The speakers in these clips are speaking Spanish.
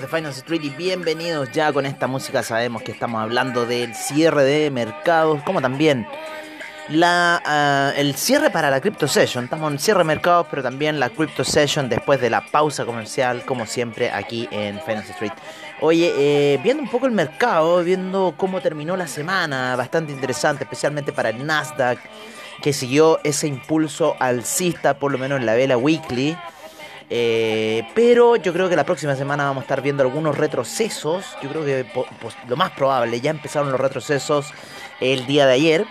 de Finance Street y bienvenidos ya con esta música. Sabemos que estamos hablando del cierre de mercados, como también la, ah, el cierre para la Crypto Session. Estamos en cierre de mercados, pero también la Crypto Session después de la pausa comercial, como siempre, aquí en Finance Street. Oye, eh, viendo un poco el mercado, viendo cómo terminó la semana, bastante interesante, especialmente para el Nasdaq, que siguió ese impulso alcista, por lo menos en la vela weekly. Eh, pero yo creo que la próxima semana vamos a estar viendo algunos retrocesos. Yo creo que lo más probable, ya empezaron los retrocesos el día de ayer.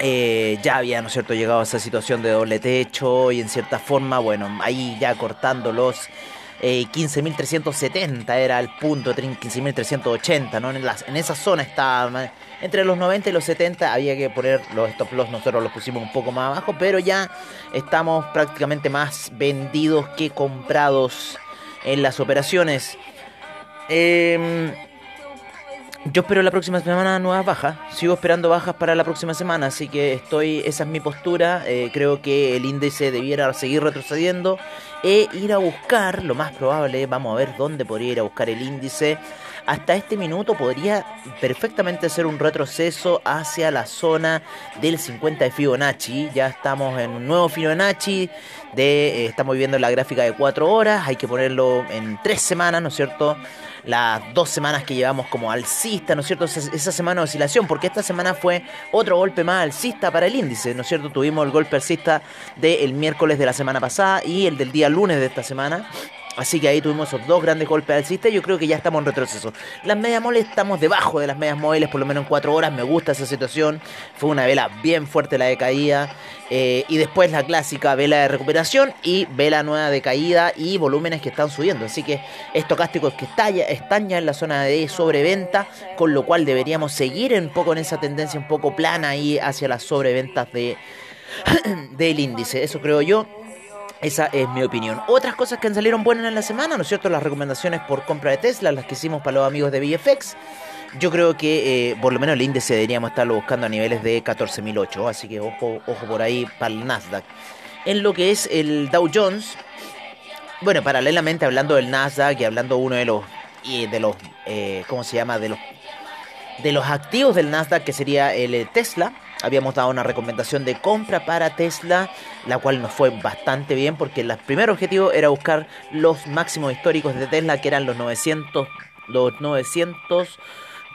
Eh, ya había, ¿no es cierto?, llegado a esa situación de doble techo y en cierta forma, bueno, ahí ya cortando los 15.370 eh, era el punto, 15.380, ¿no? En, en esa zona estaba, entre los 90 y los 70 había que poner los stop loss, nosotros los pusimos un poco más abajo, pero ya estamos prácticamente más vendidos que comprados en las operaciones. Eh, yo espero la próxima semana nuevas bajas. Sigo esperando bajas para la próxima semana, así que estoy, esa es mi postura. Eh, creo que el índice debiera seguir retrocediendo e ir a buscar, lo más probable, vamos a ver dónde podría ir a buscar el índice. Hasta este minuto podría perfectamente ser un retroceso hacia la zona del 50 de Fibonacci. Ya estamos en un nuevo Fibonacci. De, eh, estamos viendo la gráfica de 4 horas. Hay que ponerlo en 3 semanas, ¿no es cierto? las dos semanas que llevamos como alcista, ¿no es cierto? Esa, semana de oscilación, porque esta semana fue otro golpe más alcista para el índice, ¿no es cierto? Tuvimos el golpe alcista del miércoles de la semana pasada y el del día lunes de esta semana. Así que ahí tuvimos esos dos grandes golpes alcistas yo creo que ya estamos en retroceso. Las medias móviles estamos debajo de las medias móviles, por lo menos en cuatro horas. Me gusta esa situación. Fue una vela bien fuerte la de caída. Eh, y después la clásica vela de recuperación y vela nueva de caída y volúmenes que están subiendo. Así que estocásticos que están ya en la zona de sobreventa, con lo cual deberíamos seguir un poco en esa tendencia un poco plana ahí hacia las sobreventas de, del índice. Eso creo yo. Esa es mi opinión. Otras cosas que salieron buenas en la semana, ¿no es cierto? Las recomendaciones por compra de Tesla, las que hicimos para los amigos de VFX. Yo creo que eh, por lo menos el índice deberíamos estarlo buscando a niveles de 14.008, así que ojo, ojo por ahí para el Nasdaq. En lo que es el Dow Jones, bueno, paralelamente hablando del Nasdaq y hablando uno de los, de los, eh, ¿cómo se llama? De los, de los activos del Nasdaq, que sería el Tesla habíamos dado una recomendación de compra para Tesla, la cual nos fue bastante bien porque el primer objetivo era buscar los máximos históricos de Tesla, que eran los 900, los 900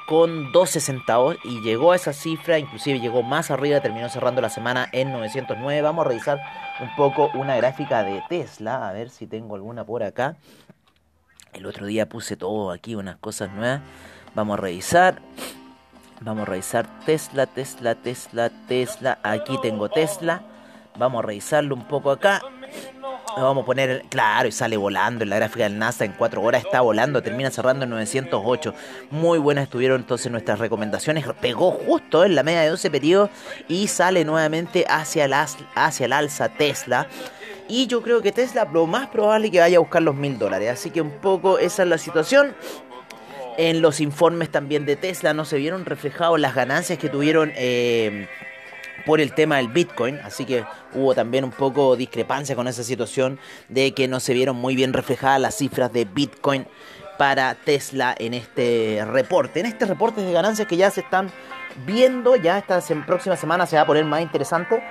con 12 centavos y llegó a esa cifra, inclusive llegó más arriba, terminó cerrando la semana en 909. Vamos a revisar un poco una gráfica de Tesla, a ver si tengo alguna por acá. El otro día puse todo aquí, unas cosas nuevas. Vamos a revisar. Vamos a revisar Tesla, Tesla, Tesla, Tesla. Aquí tengo Tesla. Vamos a revisarlo un poco acá. Vamos a poner, claro, y sale volando en la gráfica del NASA en 4 horas, está volando, termina cerrando en 908. Muy buenas estuvieron entonces nuestras recomendaciones. Pegó justo en la media de 12 periodos y sale nuevamente hacia el, hacia el alza Tesla. Y yo creo que Tesla lo más probable que vaya a buscar los mil dólares. Así que un poco esa es la situación. En los informes también de Tesla no se vieron reflejados las ganancias que tuvieron eh, por el tema del Bitcoin, así que hubo también un poco discrepancia con esa situación de que no se vieron muy bien reflejadas las cifras de Bitcoin para Tesla en este reporte, en este reporte de ganancias que ya se están viendo, ya esta próxima semana se va a poner más interesante.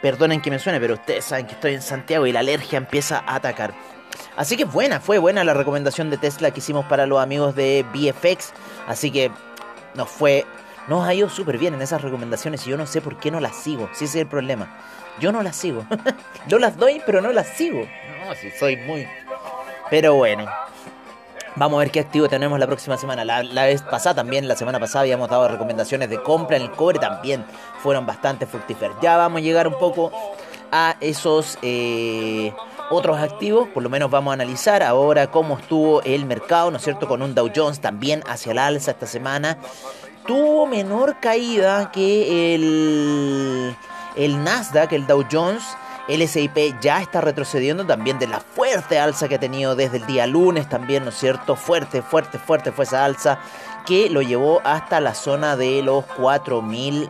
Perdonen que me suene, pero ustedes saben que estoy en Santiago y la alergia empieza a atacar. Así que buena, fue buena la recomendación de Tesla que hicimos para los amigos de VFX. Así que nos fue, nos ha ido súper bien en esas recomendaciones y yo no sé por qué no las sigo. Si ese es el problema. Yo no las sigo. no las doy, pero no las sigo. No, si soy muy... Pero bueno. Vamos a ver qué activo tenemos la próxima semana. La, vez pasada también, la semana pasada habíamos dado recomendaciones de compra en el cobre también. Fueron bastante fructíferas. Ya vamos a llegar un poco a esos... Eh, otros activos, por lo menos vamos a analizar ahora cómo estuvo el mercado, ¿no es cierto? Con un Dow Jones también hacia el alza esta semana. Tuvo menor caída que el, el Nasdaq, el Dow Jones. El S&P ya está retrocediendo también de la fuerte alza que ha tenido desde el día lunes también, ¿no es cierto? Fuerte, fuerte, fuerte fue esa alza que lo llevó hasta la zona de los 4000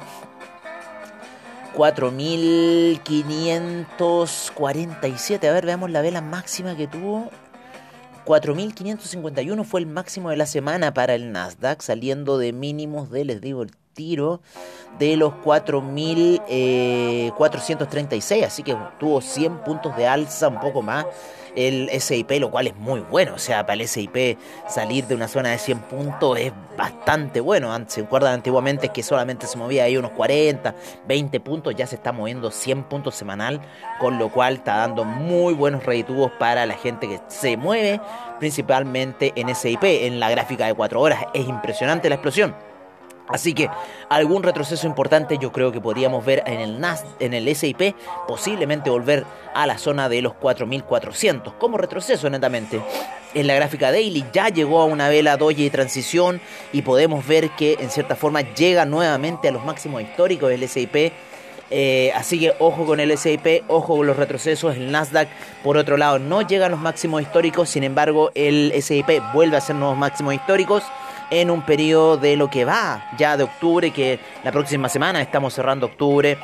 4.547. A ver, veamos la vela máxima que tuvo. 4.551 fue el máximo de la semana para el Nasdaq, saliendo de mínimos de, les digo el tiro, de los 4.436. Eh, Así que tuvo 100 puntos de alza, un poco más el SIP, lo cual es muy bueno. O sea, para el SIP salir de una zona de 100 puntos es bastante bueno. Se acuerdan antiguamente que solamente se movía ahí unos 40, 20 puntos, ya se está moviendo 100 puntos semanal, con lo cual está dando muy buenos reditubos para la gente que se mueve principalmente en SIP. En la gráfica de 4 horas es impresionante la explosión. Así que algún retroceso importante yo creo que podríamos ver en el NAS, en el SIP, posiblemente volver a la zona de los 4400 como retroceso netamente. En la gráfica daily ya llegó a una vela doji de transición y podemos ver que en cierta forma llega nuevamente a los máximos históricos del SIP. Eh, así que ojo con el SIP, ojo con los retrocesos. El Nasdaq, por otro lado, no llega a los máximos históricos. Sin embargo, el SIP vuelve a ser nuevos máximos históricos en un periodo de lo que va ya de octubre, que la próxima semana estamos cerrando octubre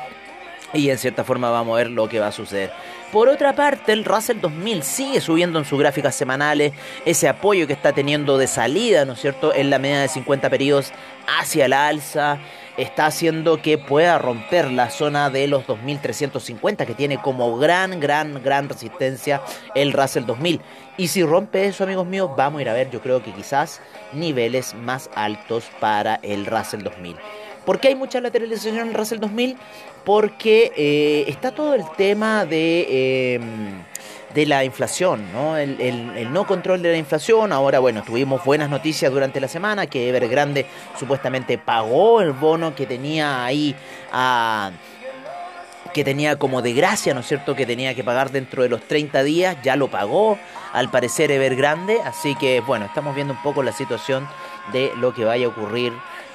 y en cierta forma vamos a ver lo que va a suceder. Por otra parte, el Russell 2000 sigue subiendo en sus gráficas semanales ese apoyo que está teniendo de salida, ¿no es cierto?, en la media de 50 periodos hacia la alza. Está haciendo que pueda romper la zona de los 2350, que tiene como gran, gran, gran resistencia el Russell 2000. Y si rompe eso, amigos míos, vamos a ir a ver, yo creo que quizás niveles más altos para el Russell 2000. ¿Por qué hay mucha lateralización en el Russell 2000? Porque eh, está todo el tema de, em, de la inflación, ¿no? El, no control de la inflación. Ahora, bueno, tuvimos buenas noticias durante la semana que Evergrande supuestamente pagó el bono que tenía ahí que tenía como de gracia, ¿no es cierto?, que tenía que pagar dentro de los 30 días, ya lo pagó, al parecer Evergrande, así que bueno, estamos viendo un poco la situación de lo que vaya a ocurrir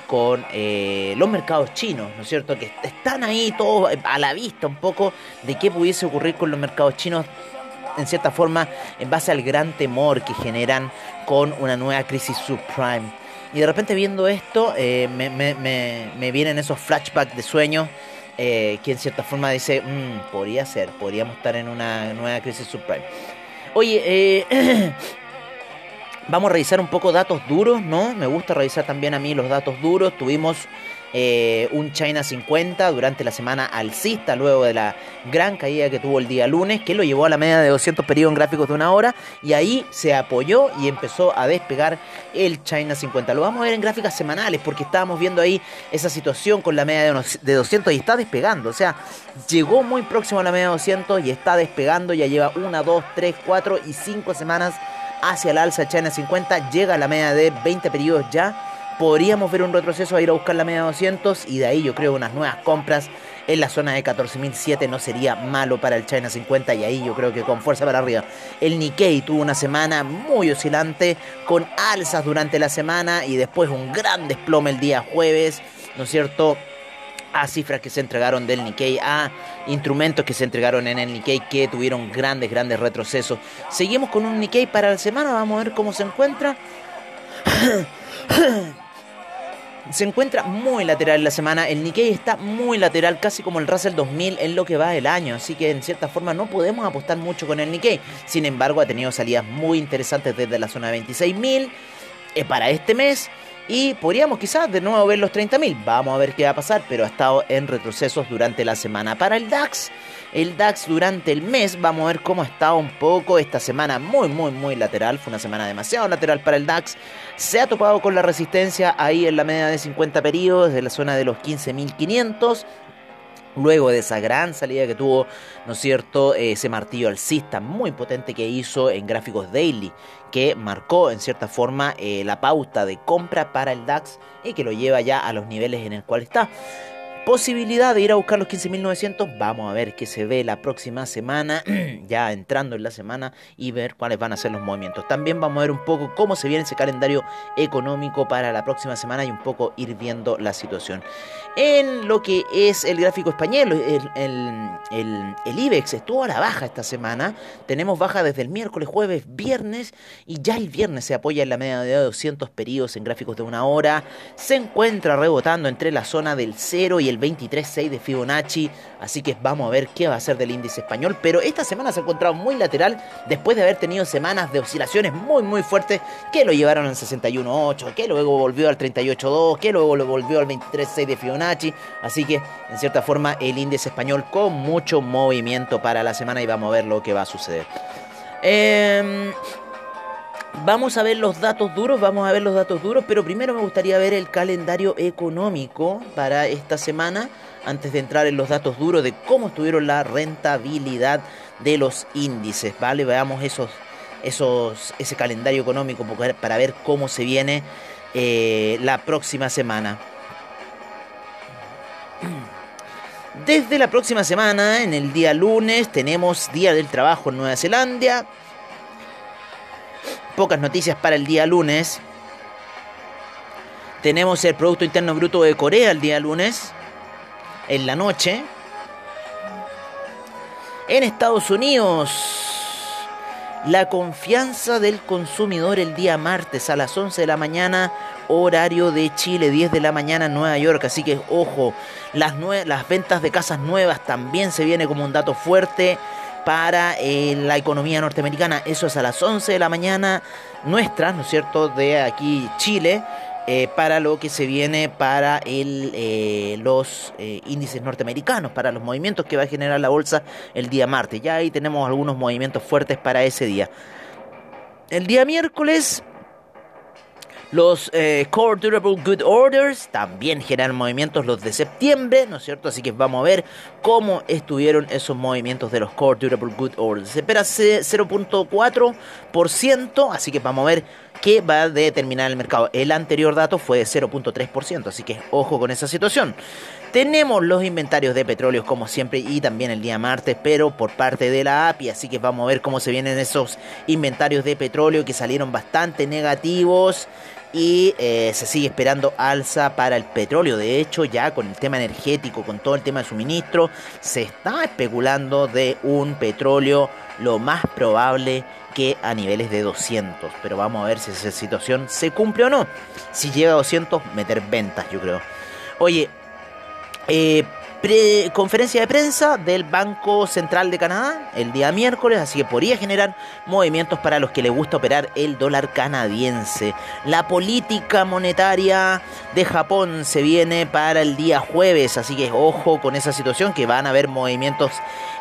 con eh, los mercados chinos, ¿no es cierto? Que están ahí todos a la vista un poco de qué pudiese ocurrir con los mercados chinos, en cierta forma, en base al gran temor que generan con una nueva crisis subprime. Y de repente viendo esto, eh, me, me, vienen esos flashbacks de sueños eh, que en cierta forma dice, mm, podría ser, podríamos estar en una nueva crisis subprime. Oye, eh, Vamos a revisar un poco datos duros, ¿no? Me gusta revisar también a mí los datos duros. Tuvimos eh, un China 50 durante la semana alcista, luego de la gran caída que tuvo el día lunes, que lo llevó a la media de 200 periodos en gráficos de una hora, y ahí se apoyó y empezó a despegar el China 50. Lo vamos a ver en gráficas semanales, porque estábamos viendo ahí esa situación con la media de 200 y está despegando, o sea, llegó muy próximo a la media de 200 y está despegando, ya lleva una, dos, tres, cuatro y cinco semanas hacia el alza China 50, llega a la media de 20 periodos ya. Podríamos ver un retroceso a ir a buscar la media de 200 y de ahí yo creo unas nuevas compras en la zona de 14.007 no sería malo para el China 50 y ahí yo creo que con fuerza para arriba. El Nikkei tuvo una semana muy oscilante con alzas durante la semana y después un gran desplome el día jueves, ¿no es cierto? a cifras que se entregaron del Nikkei, a instrumentos que se entregaron en el Nikkei que tuvieron grandes, grandes retrocesos. Seguimos con un Nikkei para la semana, vamos a ver cómo se encuentra. se encuentra muy lateral la semana. El Nikkei está muy lateral, casi como el Russell 2000 en lo que va del año. Así que en cierta forma no podemos apostar mucho con el Nikkei. Sin embargo, ha tenido salidas muy interesantes desde la zona de 26.000 eh, para este mes. Y podríamos quizás de nuevo ver los 30.000. Vamos a ver qué va a pasar, pero ha estado en retrocesos durante la semana. Para el DAX, el DAX durante el mes, vamos a ver cómo ha estado un poco esta semana muy, muy, muy lateral. Fue una semana demasiado lateral para el DAX. Se ha topado con la resistencia ahí en la media de 50 periodos, de la zona de los 15.500 luego de esa gran salida que tuvo, ¿no es cierto?, ese martillo alcista muy potente que hizo en gráficos daily, que marcó en cierta forma eh, la pauta de compra para el DAX y que lo lleva ya a los niveles en el cual está. Posibilidad de ir a buscar los 15.900. Vamos a ver qué se ve la próxima semana, ya entrando en la semana y ver cuáles van a ser los movimientos. También vamos a ver un poco cómo se viene ese calendario económico para la próxima semana y un poco ir viendo la situación. En lo que es el gráfico español, el, IBEX estuvo a la baja esta semana. Tenemos baja desde el miércoles, jueves, viernes y ya el viernes se apoya en la media de 200 periodos en gráficos de una hora. Se encuentra rebotando entre la zona del 0 y el 23.6 de Fibonacci. Así que vamos a ver qué va a hacer del índice español. Pero esta semana se ha encontrado muy lateral después de haber tenido semanas de oscilaciones muy muy fuertes que lo llevaron al 61.8, que luego volvió al 38.2, que luego lo volvió al 23.6 de Fibonacci. Así que en cierta forma el índice español con mucho movimiento para la semana y vamos a ver lo que va a suceder. Eh, Vamos a ver los datos duros, vamos a ver los datos duros, pero primero me gustaría ver el calendario económico para esta semana, antes de entrar en los datos duros de cómo estuvieron la rentabilidad de los índices, ¿vale? Veamos esos, esos, ese calendario económico para ver cómo se viene eh, la próxima semana. Desde la próxima semana, en el día lunes, tenemos Día del Trabajo en Nueva Zelanda pocas noticias para el día lunes. Tenemos el Producto Interno Bruto de Corea el día lunes, en la noche. En Estados Unidos, la confianza del consumidor el día martes a las 11 de la mañana, horario de Chile, 10 de la mañana en Nueva York. Así que ojo, las, las ventas de casas nuevas también se viene como un dato fuerte para eh, la economía norteamericana. Eso es a las 11 de la mañana nuestra, ¿no es cierto?, de aquí Chile. Eh, para lo que se viene para el, eh, los índices norteamericanos, para los movimientos que va a generar la bolsa el día martes. Ya ahí tenemos algunos movimientos fuertes para ese día. El día miércoles los eh, Core Durable Good Orders también generan movimientos los de septiembre, ¿no es cierto? Así que vamos a ver cómo estuvieron esos movimientos de los Core Durable Good Orders. Se espera 0.4%, así que vamos a ver qué va a determinar el mercado. El anterior dato fue de 0.3%, así que ojo con esa situación. Tenemos los inventarios de petróleo como siempre y también el día martes, pero por parte de la API, así que vamos a ver cómo se vienen esos inventarios de petróleo que salieron bastante negativos y eh, se sigue esperando alza para el petróleo. De hecho, ya con el tema energético, con todo el tema de suministro, se está especulando de un petróleo lo más probable que a niveles de 200. Pero vamos a ver si esa situación se cumple o no. Si llega a 200, meter ventas, yo creo. Oye, eh, conferencia de prensa del Banco Central de Canadá el día miércoles, así que podría generar movimientos para los que les gusta operar el dólar canadiense. La política monetaria de Japón se viene para el día jueves, así que ojo con esa situación que van a haber movimientos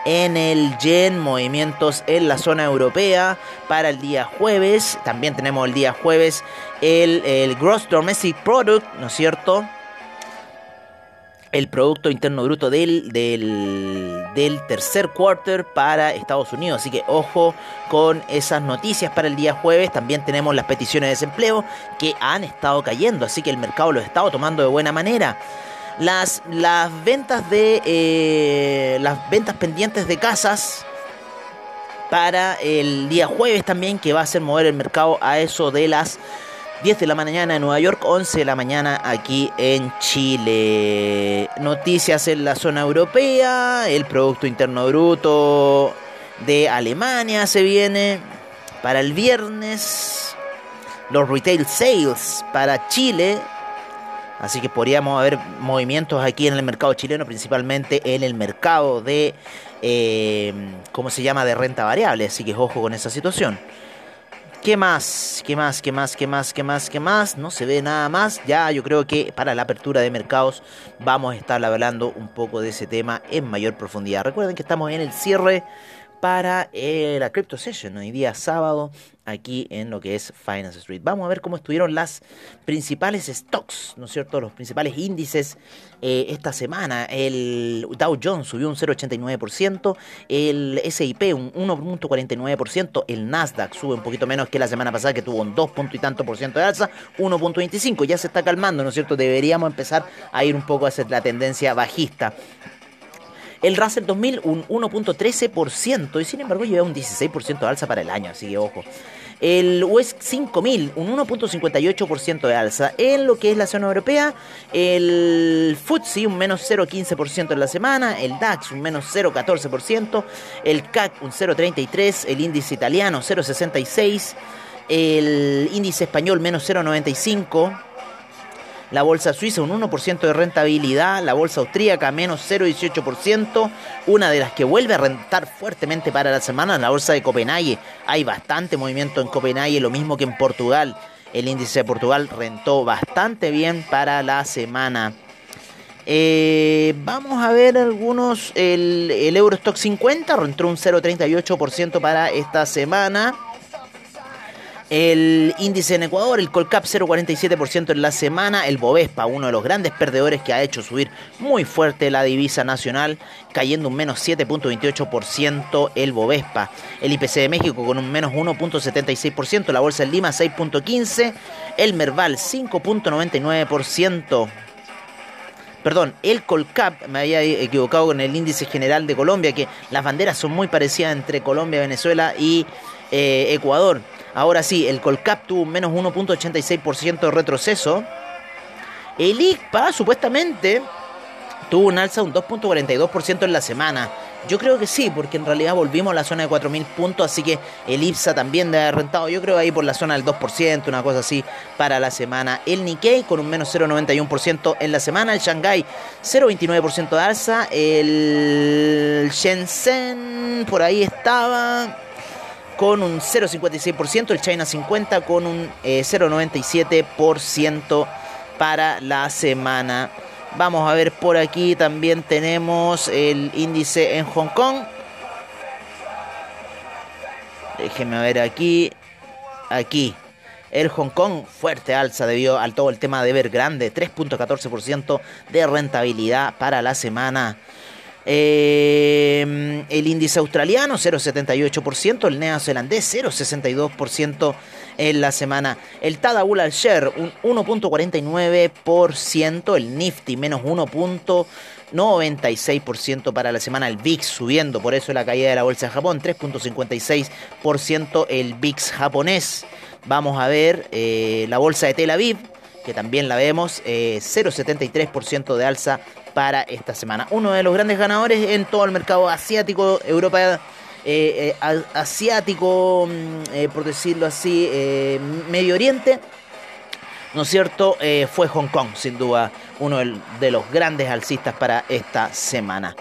en el yen, movimientos en la zona europea para el día jueves. También tenemos el día jueves el, el Gross Domestic Product, ¿no es cierto? El Producto Interno Bruto del, del, tercer quarter para Estados Unidos. Así que ojo con esas noticias para el día jueves. También tenemos las peticiones de desempleo que han estado cayendo, así que el mercado lo ha estado tomando de buena manera. Las, las ventas de eh, las ventas pendientes de casas para el día jueves también que va a hacer mover el mercado a eso de las 10 de la mañana en Nueva York, 11 de la mañana aquí en Chile. Noticias en la zona europea, el Producto Interno Bruto de Alemania se viene para el viernes. Los retail sales para Chile. Así que podríamos haber movimientos aquí en el mercado chileno, principalmente en el mercado de, eh, ¿cómo se llama?, de renta variable. Así que ojo con esa situación. ¿Qué más? ¿Qué más? ¿Qué más? ¿Qué más? ¿Qué más? ¿Qué más? No se ve nada más. Ya yo creo que para la apertura de mercados vamos a estar hablando un poco de ese tema en mayor profundidad. Recuerden que estamos en el cierre para eh, la Crypto Session, hoy día sábado, aquí en lo que es Finance Street. Vamos a ver cómo estuvieron las principales stocks, ¿no es cierto? Los principales índices eh, esta semana. El Dow Jones subió un 0,89%, el SIP un 1,49%, el Nasdaq sube un poquito menos que la semana pasada que tuvo un 2 punto y tanto por ciento de alza, 1,25. Ya se está calmando, ¿no es cierto? Deberíamos empezar a ir un poco hacia la tendencia bajista. El Russell 2000 un 1.13% y sin embargo lleva un 16% de alza para el año, así que ojo. El West 5000 un 1.58% de alza. En lo que es la zona europea, el FTSE un menos 0.15% en la semana, el DAX un menos 0.14%, el CAC un 0.33%, el índice italiano 0.66%, el índice español menos 0.95%, la bolsa suiza un 1% de rentabilidad, la bolsa austríaca menos 0,18%, una de las que vuelve a rentar fuertemente para la semana, la bolsa de Copenhague. Hay bastante movimiento en Copenhague, lo mismo que en Portugal. El índice de Portugal rentó bastante bien para la semana. Eh, vamos a ver algunos. El, el Eurostock 50 rentó un 0,38% para esta semana. El índice en Ecuador, el Colcap 0,47% en la semana, el Bovespa, uno de los grandes perdedores que ha hecho subir muy fuerte la divisa nacional, cayendo un menos 7.28% el Bovespa. El IPC de México con un menos 1.76%, la Bolsa en Lima 6.15%, el Merval 5.99%. Perdón, el Colcap, me había equivocado con el índice general de Colombia, que las banderas son muy parecidas entre Colombia, Venezuela y eh, Ecuador. Ahora sí, el Colcap tuvo un menos 1.86% de retroceso. El ICPA supuestamente tuvo un alza de un 2.42% en la semana. Yo creo que sí, porque en realidad volvimos a la zona de 4.000 puntos, así que el IPSA también debe haber rentado, yo creo ahí por la zona del 2%, una cosa así para la semana. El Nikkei con un menos 0.91% en la semana, el Shanghai 0.29% de alza, el Shenzhen por ahí estaba con un 0,56%, el China 50 con un 0,97% eh, para la semana. Vamos a ver por aquí también tenemos el índice en Hong Kong. Déjenme ver aquí. Aquí. El Hong Kong fuerte alza debido al todo el tema de ver grande. 3.14% de rentabilidad para la semana. Eh, el índice australiano 0,78%, el neozelandés 0,62% en la semana. El Tadabul al share un 1.49%, el Nifty menos 1.96% para la semana, el VIX subiendo, por eso la caída de la bolsa de Japón 3.56% el VIX japonés. Vamos a ver eh, la bolsa de Tel Aviv, que también la vemos, 0,73% eh, de alza para esta semana. Uno de los grandes ganadores en todo el mercado asiático, Europa, eh, eh, asiático, mm, eh, por decirlo así, Medio Oriente, ¿no es cierto? fue Hong Kong, sin duda, uno de los grandes alcistas para esta semana.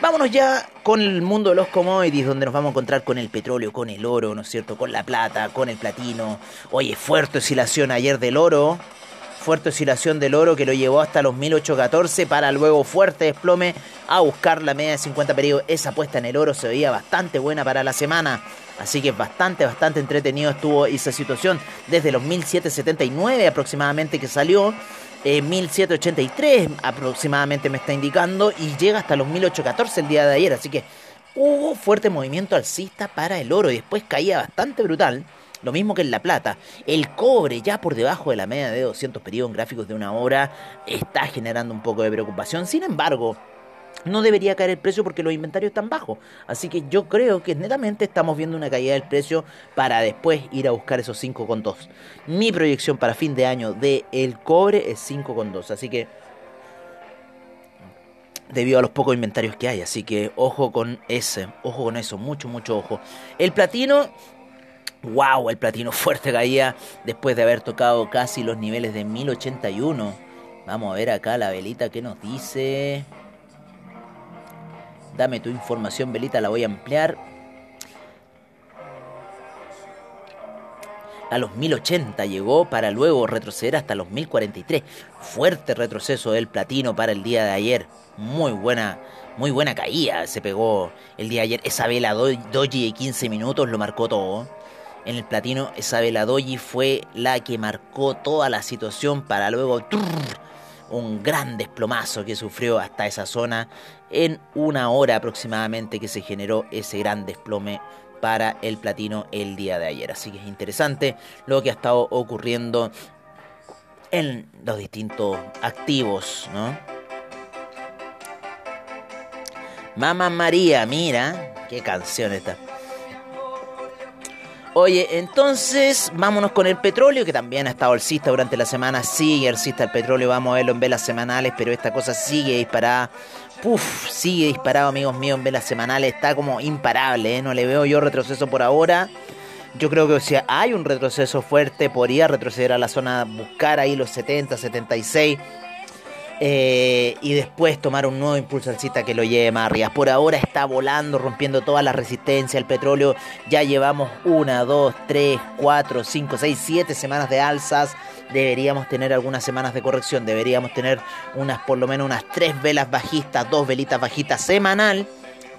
Vámonos ya con el mundo de los commodities, donde nos vamos a encontrar con el petróleo, con el oro, ¿no es cierto? Con la plata, con el platino. Oye, fuerte oscilación ayer del oro fuerte oscilación del oro que lo llevó hasta los 1814 para luego fuerte desplome a buscar la media de 50 periodos. Esa apuesta en el oro se veía bastante buena para la semana. Así que bastante, bastante entretenido estuvo esa situación desde los 1779 aproximadamente que salió. 1783 aproximadamente me está indicando y llega hasta los 1814 el día de ayer. Así que hubo fuerte movimiento alcista para el oro y después caía bastante brutal. Lo mismo que en La Plata. El cobre, ya por debajo de la media de 200 periodos en gráficos de una hora, está generando un poco de preocupación. Sin embargo, no debería caer el precio porque los inventarios están bajos. Así que yo creo que netamente estamos viendo una caída del precio para después ir a buscar esos 5,2. Mi proyección para fin de año de el cobre es 5,2. Así que debido a los pocos inventarios que hay. Así que ojo con ese, ojo con eso, mucho, mucho ojo. El platino Wow, el platino fuerte caía después de haber tocado casi los niveles de 1081. Vamos a ver acá la velita que nos dice. Dame tu información, velita, la voy a ampliar. a los 1080 llegó para luego retroceder hasta los 1043. Fuerte retroceso del platino para el día de ayer. Muy buena, muy buena caída se pegó el día de ayer. Esa vela doji de 15 minutos lo marcó todo. En el platino esa vela doji fue la que marcó toda la situación para luego un gran desplomazo que sufrió hasta esa zona en una hora aproximadamente que se generó ese gran desplome para el platino el día de ayer. Así que es interesante lo que ha estado ocurriendo en los distintos activos, ¿no? Mamá María, mira, qué canción esta. Oye, entonces vámonos con el petróleo, que también ha estado alcista durante la semana. Sigue alcista el petróleo, vamos a verlo en velas semanales, pero esta cosa sigue disparada. Puf, sigue disparado, amigos míos, en velas semanales. Está como imparable, ¿eh? no le veo yo retroceso por ahora. Yo creo que si hay un retroceso fuerte, podría retroceder a la zona, buscar ahí los 70, 76 eh, y después tomar un nuevo impulso alcista que lo lleve más arriba. Por ahora está volando, rompiendo toda la resistencia. El petróleo ya llevamos una, dos, tres, cuatro, cinco, seis, siete semanas de alzas. Deberíamos tener algunas semanas de corrección. Deberíamos tener unas, por lo menos unas tres velas bajistas, dos velitas bajistas semanal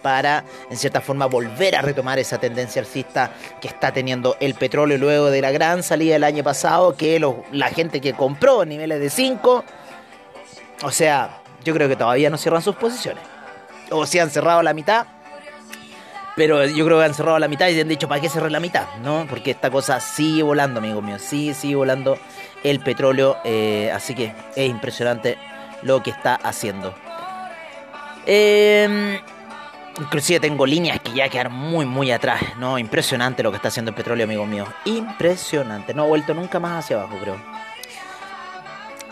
para, en cierta forma, volver a retomar esa tendencia alcista que está teniendo el petróleo luego de la gran salida del año pasado, que la gente que compró niveles de 5 o sea, yo creo que todavía no cierran sus posiciones. O si han cerrado la mitad. Pero yo creo que han cerrado la mitad y han dicho, ¿para qué cerrar la mitad? ¿No? Porque esta cosa sigue volando, amigo mío. Sigue, sigue volando el petróleo. Eh, así que es impresionante lo que está haciendo. Eh, inclusive tengo líneas que ya quedan muy, muy atrás. ¿no? Impresionante lo que está haciendo el petróleo, amigo mío. Impresionante. No ha vuelto nunca más hacia abajo, creo.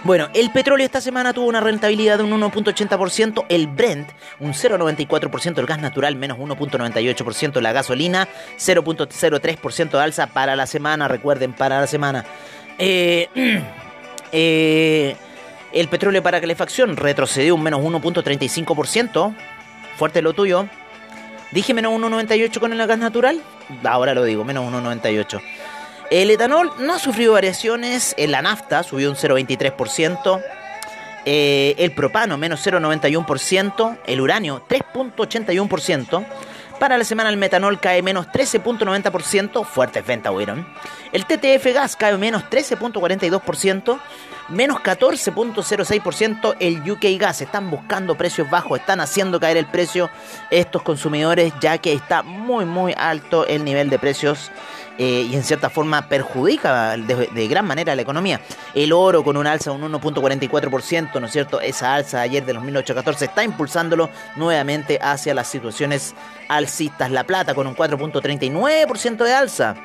Bueno, el petróleo esta semana tuvo una rentabilidad de un 1.80%, el Brent un 0.94%, el gas natural menos 1.98%, la gasolina 0.03% de alza para la semana, recuerden, para la semana. Eh, eh, el petróleo para calefacción retrocedió un menos 1.35%, fuerte lo tuyo. Dije menos 1.98 con el gas natural, ahora lo digo, menos 1.98. El etanol no ha sufrido variaciones, en la nafta subió un 0,23%, eh, el propano menos 0,91%, el uranio 3,81%. Para la semana el metanol cae menos 13.90%, fuertes ventas hubieron. El TTF gas cae menos 13.42%, menos 14.06% el UK gas. Están buscando precios bajos, están haciendo caer el precio estos consumidores ya que está muy muy alto el nivel de precios eh, y en cierta forma perjudica de, gran manera la economía. El oro con un alza de un 1.44%, ¿no es cierto? Esa alza de ayer de los 1814 está impulsándolo nuevamente hacia las situaciones alcistas. La plata con un 4.39% de alza.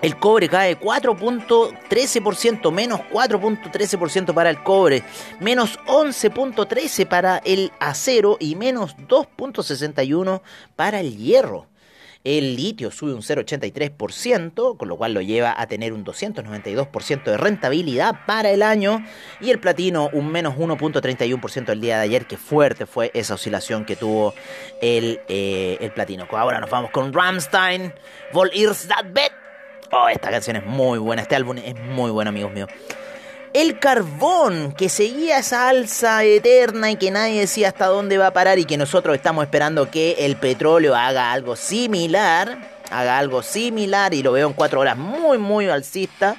El cobre cae 4.13%, menos 4.13% para el cobre, menos 11.13% para el acero y menos 2.61% para el hierro. El litio sube un 0,83%, con lo cual lo lleva a tener un 292% de rentabilidad para el año. Y el platino un menos 1.31% el día de ayer, que fuerte fue esa oscilación que tuvo el, eh, el platino. Ahora nos vamos con Ramstein, Vol that Bet. Oh, esta canción es muy buena, este álbum es muy bueno, amigos míos el carbón que seguía esa alza eterna y que nadie decía hasta dónde va a parar y que nosotros estamos esperando que el petróleo haga algo similar, haga algo similar y lo veo en cuatro horas muy muy alcista.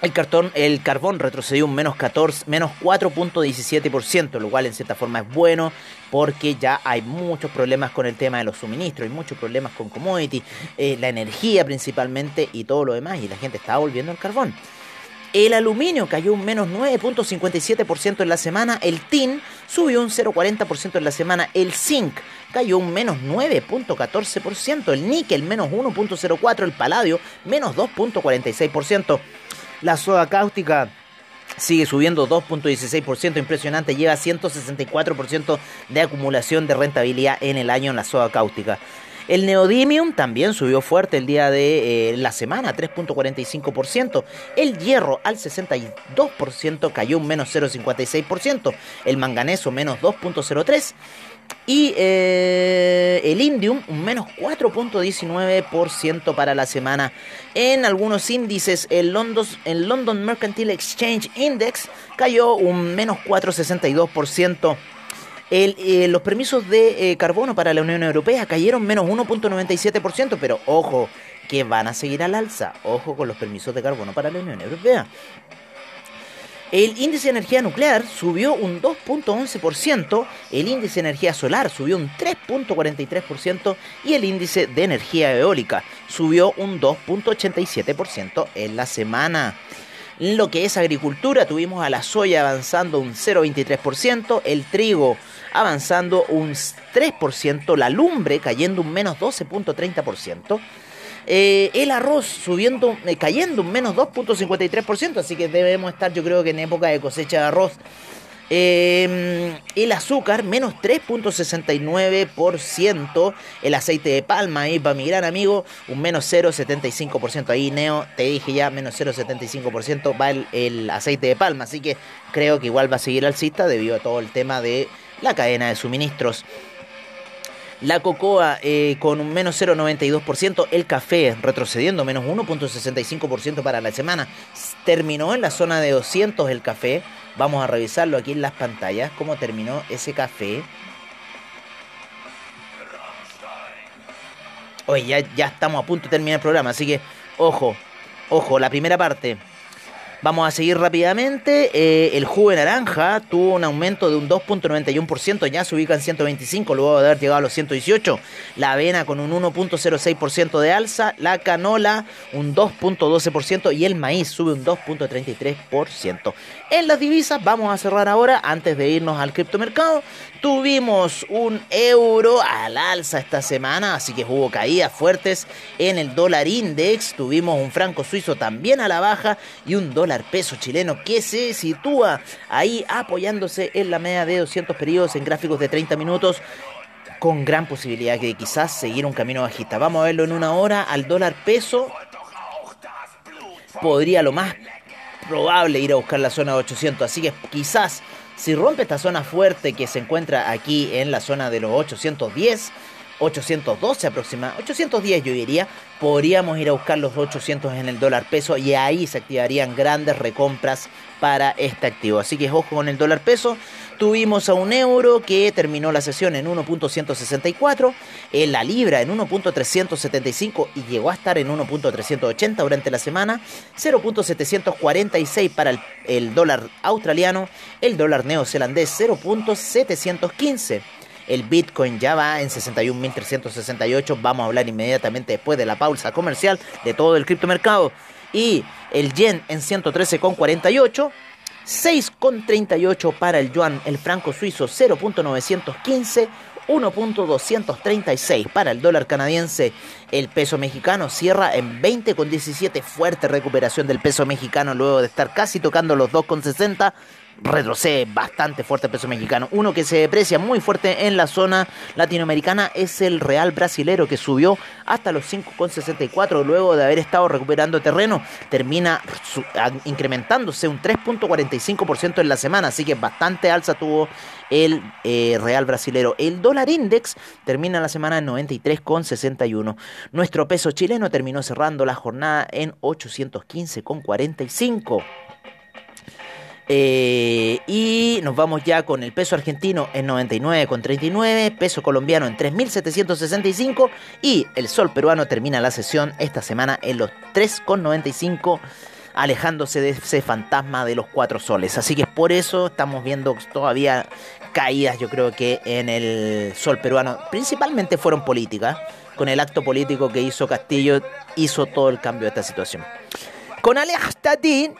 El, cartón, el carbón retrocedió un menos, 14, menos 4.17%, lo cual en cierta forma es bueno porque ya hay muchos problemas con el tema de los suministros, hay muchos problemas con commodity, eh, la energía principalmente y todo lo demás y la gente está volviendo al carbón. El aluminio cayó un menos 9.57% en la semana. El tin subió un 0.40% en la semana. El zinc cayó un menos 9.14%. El níquel menos 1.04%. El paladio menos 2.46%. La soda cáustica sigue subiendo 2.16%, impresionante, lleva 164% de acumulación de rentabilidad en el año en la soda cáustica. El neodymium también subió fuerte el día de eh, la semana, 3.45%. El hierro al 62% cayó un menos 0.56%. El manganeso menos 2.03%. Y eh, el indium un menos 4.19% para la semana. En algunos índices, el London, el London Mercantile Exchange Index cayó un menos 4.62%. Eh, los permisos de eh, carbono para la Unión Europea cayeron menos 1.97%, pero ojo, que van a seguir al alza. Ojo con los permisos de carbono para la Unión Europea. El índice de energía nuclear subió un 2.11%, el índice de energía solar subió un 3.43% y el índice de energía eólica subió un 2.87% en la semana. En lo que es agricultura, tuvimos a la soya avanzando un 0.23%, el trigo avanzando un 3%, la lumbre cayendo un menos 12.30%. Eh, el arroz subiendo, eh, cayendo un menos 2.53%, así que debemos estar yo creo que en época de cosecha de arroz. Em, el azúcar, menos 3.69%. El aceite de palma, ahí para mi gran amigo, un menos 0.75%. Ahí, Neo, te dije ya, menos 0.75% va el, el, aceite de palma. Así que creo que igual va a seguir alcista debido a todo el tema de la cadena de suministros. La cocoa eh, con un menos 0,92%. El café retrocediendo menos 1,65% para la semana. Terminó en la zona de 200 el café. Vamos a revisarlo aquí en las pantallas. Cómo terminó ese café. Oye, ya, ya estamos a punto de terminar el programa. Así que, ojo, ojo, la primera parte. Vamos a seguir rápidamente. Eh, el jugo de naranja tuvo un aumento de un 2.91%, ya se ubica en 125 luego de haber llegado a los 118. La avena con un 1.06% de alza, la canola un 2.12% y el maíz sube un 2.33%. En las divisas vamos a cerrar ahora antes de irnos al criptomercado. Tuvimos un euro al alza esta semana, así que hubo caídas fuertes en el dólar index. Tuvimos un franco suizo también a la baja y un dólar peso chileno que se sitúa ahí apoyándose en la media de 200 periodos en gráficos de 30 minutos con gran posibilidad de quizás seguir un camino bajista. Vamos a verlo en una hora al dólar peso. Podría lo más probable ir a buscar la zona de 800. Así que quizás si rompe esta zona fuerte que se encuentra aquí en la zona de los 810, 812 aproximadamente, 810 yo diría, podríamos ir a buscar los 800 en el dólar peso y ahí se activarían grandes recompras para este activo. Así que ojo con el dólar peso. Tuvimos a un euro que terminó la sesión en 1.164, en la libra en 1.375 y llegó a estar en 1.380 durante la semana, 0.746 para el, el dólar australiano, el dólar neozelandés 0.715. El Bitcoin ya va en 61.368. Vamos a hablar inmediatamente después de la pausa comercial de todo el criptomercado. Y el yen en 113,48. 6,38 para el yuan, el franco suizo 0.915, 1.236 para el dólar canadiense. El peso mexicano cierra en 20,17. Fuerte recuperación del peso mexicano luego de estar casi tocando los 2,60 retrocede bastante fuerte el peso mexicano. Uno que se deprecia muy fuerte en la zona latinoamericana es el real brasilero que subió hasta los 5,64 luego de haber estado recuperando terreno. Termina incrementándose un 3.45% en la semana, así que bastante alza tuvo el eh, real brasilero. El dólar index termina la semana en 93,61. Nuestro peso chileno terminó cerrando la jornada en 815,45. Eh, y nos vamos ya con el peso argentino en 99,39, peso colombiano en 3.765 y el sol peruano termina la sesión esta semana en los 3,95 alejándose de ese fantasma de los cuatro soles. Así que por eso estamos viendo todavía caídas, yo creo que en el sol peruano. Principalmente fueron políticas. Con el acto político que hizo Castillo, hizo todo el cambio de esta situación. Con Alex Tatín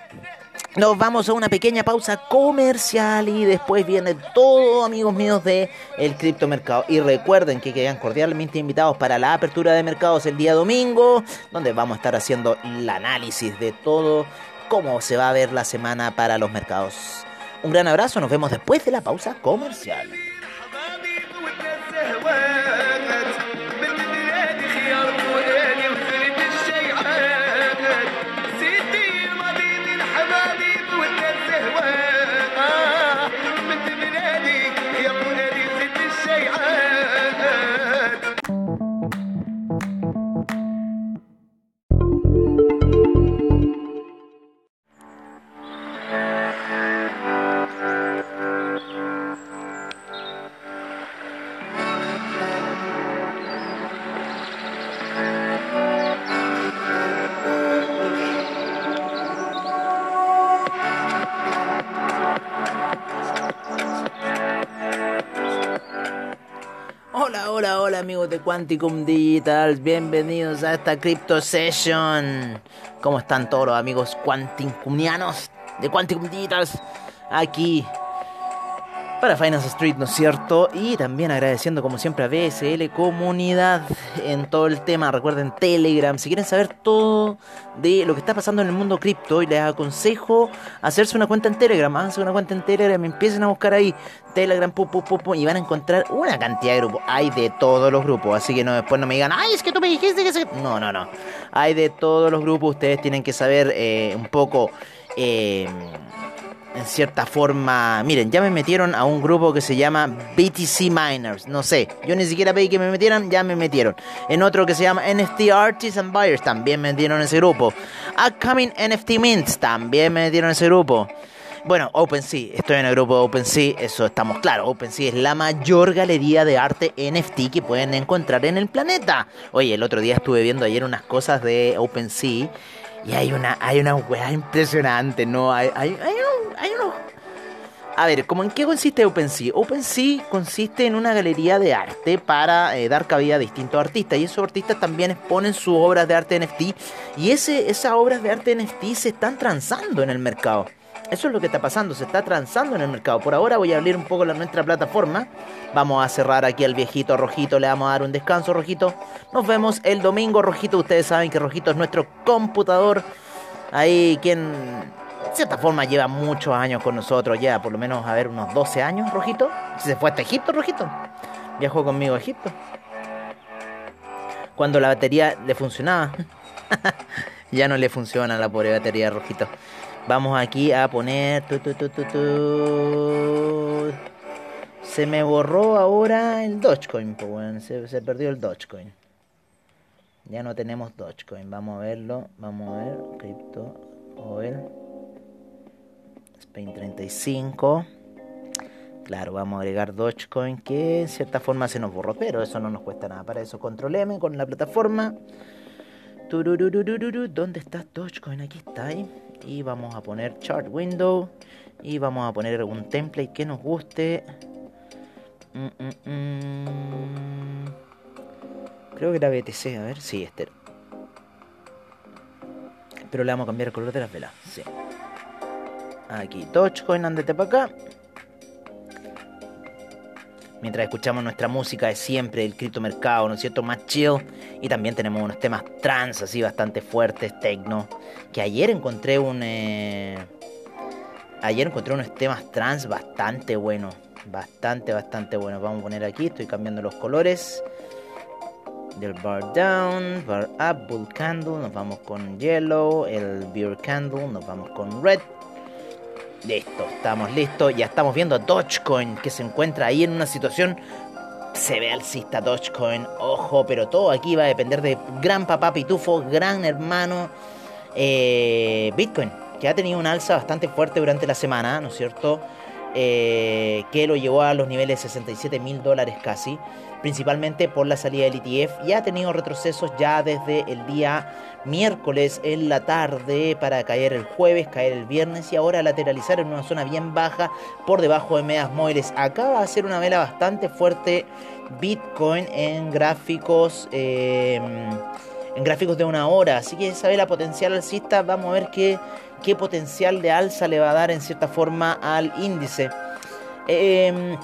nos vamos a una pequeña pausa comercial y después viene todo, amigos míos, de el criptomercado. Y recuerden que quedan cordialmente invitados para la apertura de mercados el día domingo, donde vamos a estar haciendo el análisis de todo, cómo se va a ver la semana para los mercados. Un gran abrazo, nos vemos después de la pausa comercial. Quanticum Digital, bienvenidos a esta Crypto Session. ¿Cómo están todos los amigos quanticumianos de Quanticum Digital? Aquí para Finance Street, ¿no es cierto? Y también agradeciendo como siempre a BSL Comunidad en todo el tema. Recuerden Telegram, si quieren saber todo de lo que está pasando en el mundo cripto, les aconsejo hacerse una cuenta en Telegram. Háganse una cuenta en Telegram, empiecen a buscar ahí Telegram, pu, pu, pu, y van a encontrar una cantidad de grupos. Hay de todos los grupos, así que no, después no me digan, ay, es que tú me dijiste que se... No, no, no. Hay de todos los grupos, ustedes tienen que saber eh, un poco... Eh, en cierta forma, miren, ya me metieron a un grupo que se llama BTC Miners, no sé, yo ni siquiera pedí que me metieran, ya me metieron. En otro que se llama NFT Artists and Buyers, también me metieron en ese grupo. Upcoming NFT Mints, también me metieron en ese grupo. Bueno, OpenSea, estoy en el grupo de OpenSea, eso estamos claros. OpenSea es la mayor galería de arte NFT que pueden encontrar en el planeta. Oye, el otro día estuve viendo ayer unas cosas de OpenSea y hay una, hay una weá impresionante, ¿no? Hay, hay, hay, hay unos... A ver, ¿cómo en qué consiste OpenSea? OpenSea consiste en una galería de arte para eh, dar cabida a distintos artistas. Y esos artistas también exponen sus obras de arte NFT. Y ese, esas obras de arte NFT se están transando en el mercado. Eso es lo que está pasando, se está transando en el mercado. Por ahora voy a abrir un poco la nuestra plataforma. Vamos a cerrar aquí al viejito Rojito, le vamos a dar un descanso Rojito. Nos vemos el domingo Rojito. Ustedes saben que Rojito es nuestro computador. Ahí quien de cierta forma lleva muchos años con nosotros, ya por lo menos a ver unos 12 años Rojito. Se fue hasta Egipto Rojito. Viajó conmigo a Egipto. Cuando la batería le funcionaba. ya no le funciona la pobre batería Rojito. Vamos aquí a poner... se me borró ahora el Dogecoin, se, se, perdió el Dogecoin. Ya no tenemos Dogecoin, vamos a verlo, vamos a ver, cripto, a ver. Spain 35. Claro, vamos a agregar Dogecoin que en cierta forma se nos borró, pero eso no nos cuesta nada. Para eso control M con la plataforma. ¿Dónde está Dogecoin? Aquí está ahí y vamos a poner chart window y vamos a poner algún template que nos guste mm, mm, mm. creo que era BTC a ver si este pero le vamos a cambiar el color de las velas sí. aquí Dogecoin andate para acá mientras escuchamos nuestra música de siempre, el criptomercado, ¿no es cierto? Más chill. Y también tenemos unos temas trans así bastante fuertes, techno. Que ayer encontré un. Eh, ayer encontré unos temas trans bastante buenos. Bastante, bastante buenos. Vamos a poner aquí, estoy cambiando los colores. Del bar down, bar up, bull candle, nos vamos con yellow, el beer candle, nos vamos con red, Listo, estamos listos. Ya estamos viendo a Dogecoin que se encuentra ahí en una situación. Se ve alcista Dogecoin, ojo, pero todo aquí va a depender de gran papá pitufo, gran hermano eh, Bitcoin, que ha tenido una alza bastante fuerte durante la semana, ¿no es cierto? Eh, que lo llevó a los niveles de 67 mil dólares casi, principalmente por la salida del ETF y ha tenido retrocesos ya desde el día miércoles en la tarde para caer el jueves, caer el viernes y ahora lateralizar en una zona bien baja por debajo de medias móviles. Acaba de ser una vela bastante fuerte Bitcoin en gráficos. Em, en gráficos de una hora, así que esa vela potencial alcista, vamos a ver qué qué potencial de alza le va a dar en cierta forma al índice. Em,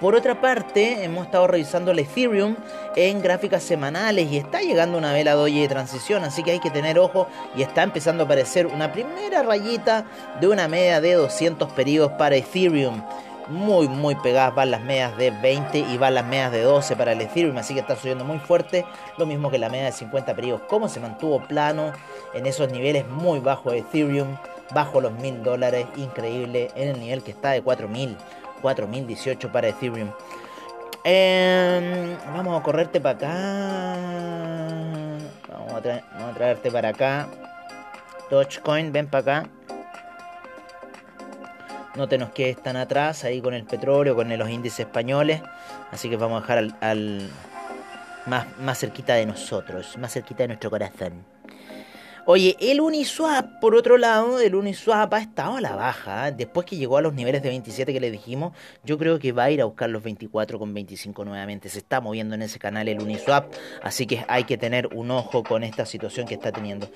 por otra parte, hemos estado revisando el Ethereum en gráficas semanales y está llegando una vela doye de transición, así que hay que tener ojo y está empezando a aparecer una primera rayita de una media de 200 periodos para Ethereum. Muy muy pegadas van las medias de 20 y van las medias de 12 para el Ethereum, así que está subiendo muy fuerte, lo mismo que la media de 50 periodos, como se mantuvo plano en esos niveles muy bajos de Ethereum, bajo los 1000 dólares, increíble, en el nivel que está de 4000, 4018 para Ethereum. Em, vamos a correrte para acá. Vamos a, vamos a traerte para acá. Dogecoin, ven para acá no te nos quedes tan atrás ahí con el petróleo, con los índices españoles. Así que vamos a dejar al, más, más cerquita de nosotros, más cerquita de nuestro corazón. Oye, el Uniswap, por otro lado, el Uniswap ha estado a la baja. ¿eh? Después que llegó a los niveles de 27 que le dijimos, yo creo que va a ir a buscar los 24 con 25 nuevamente. Se está moviendo en ese canal el Uniswap, así que hay que tener un ojo con esta situación que está teniendo.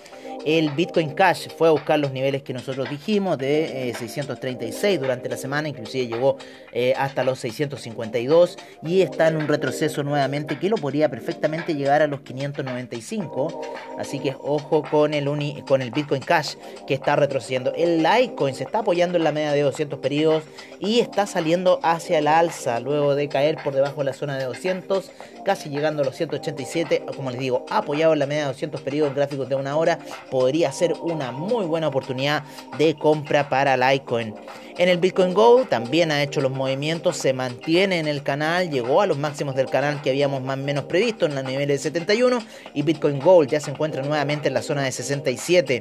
El Bitcoin Cash fue a buscar los niveles que nosotros dijimos de 636 eh, durante la semana, inclusive llegó eh, hasta los 652 y está en un retroceso nuevamente que lo podría perfectamente llegar a los 595. Así que ojo con el con el Bitcoin Cash que está retrocediendo. El Litecoin se está apoyando en la media de 200 periodos y está saliendo hacia la alza luego de caer por debajo de la zona de 200, casi llegando a los 187. Como les digo, apoyado en la media de 200 periodos gráficos de una hora, podría ser una muy buena oportunidad de compra para Litecoin. En el Bitcoin Gold también ha hecho los movimientos, se mantiene en el canal, llegó a los máximos del canal que habíamos más o menos previsto en la nivel de 71 y Bitcoin Gold ya se encuentra nuevamente en la zona de 67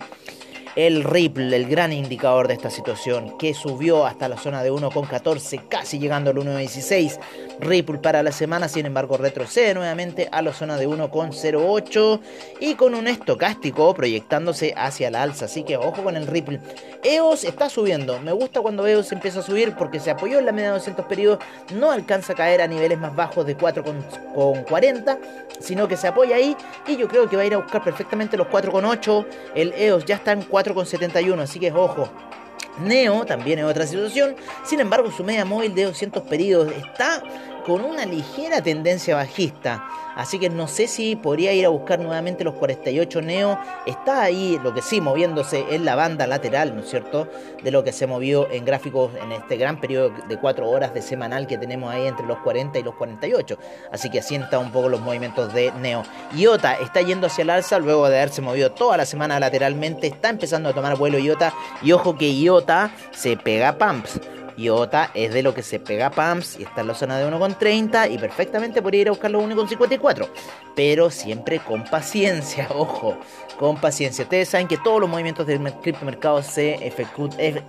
el Ripple, el gran indicador de esta situación, que subió hasta la zona de 1,14, casi llegando al 1,16. Ripple para la semana, sin embargo, retrocede nuevamente a la zona de 1,08 y con un estocástico proyectándose hacia la alza. Así que ojo con el Ripple. EOS está subiendo. Me gusta cuando EOS empieza a subir porque se apoyó en la media de 200 periodos. No alcanza a caer a niveles más bajos de 4,40, sino que se apoya ahí y yo creo que va a ir a buscar perfectamente los 4,8. El EOS ya está en 4 con 71, así que ojo. Neo también es otra situación, sin embargo su media móvil de 200 periodos está con una ligera tendencia bajista. Así que no sé si podría ir a buscar nuevamente los 48 Neo. Está ahí, lo que sí, moviéndose en la banda lateral, ¿no es cierto? De lo que se movió en gráficos en este gran periodo de 4 horas de semanal que tenemos ahí entre los 40 y los 48. Así que asienta un poco los movimientos de Neo. IOTA está yendo hacia el alza luego de haberse movido toda la semana lateralmente. Está empezando a tomar vuelo IOTA. Y ojo que IOTA se pega pumps. IOTA es de lo que se pega PAMS y está en la zona de 1,30 y perfectamente podría ir a buscar los 1,54. Pero siempre con paciencia, ojo, con paciencia. Ustedes saben que todos los movimientos del criptomercado se